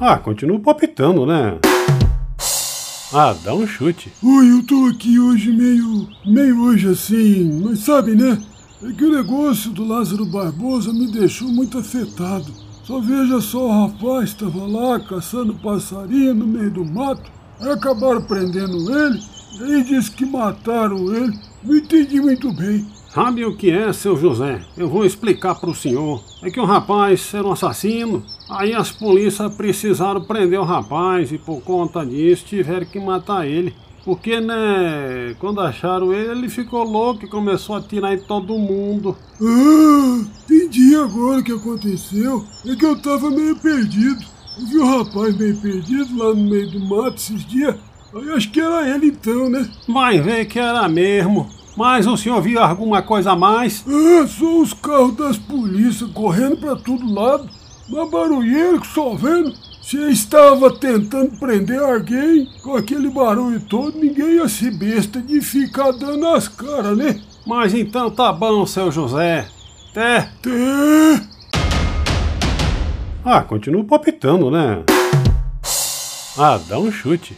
Ah, continua palpitando, né? Ah, dá um chute. Oi, eu tô aqui hoje meio. meio hoje assim, mas sabe, né? É que o negócio do Lázaro Barbosa me deixou muito afetado. Só veja só, o rapaz estava lá caçando passarinho no meio do mato, aí acabaram prendendo ele, aí disse que mataram ele. Não entendi muito bem. Sabe o que é, seu José? Eu vou explicar para o senhor. É que o rapaz era um assassino. Aí as polícias precisaram prender o rapaz e por conta disso tiveram que matar ele. Porque, né, quando acharam ele, ele ficou louco e começou a atirar em todo mundo. Ah, entendi agora o que aconteceu. É que eu tava meio perdido. Eu vi o rapaz meio perdido lá no meio do mato esses dias. Aí acho que era ele então, né? Vai ver que era mesmo. Mas o senhor viu alguma coisa a mais? Ah, só os carros das polícias correndo pra todo lado. Uma barulheira que só vendo. Se estava tentando prender alguém, com aquele barulho todo, ninguém ia se besta de ficar dando as caras, né? Mas então tá bom, seu José. Até. Até. Ah, continua palpitando, né? Ah, dá um chute.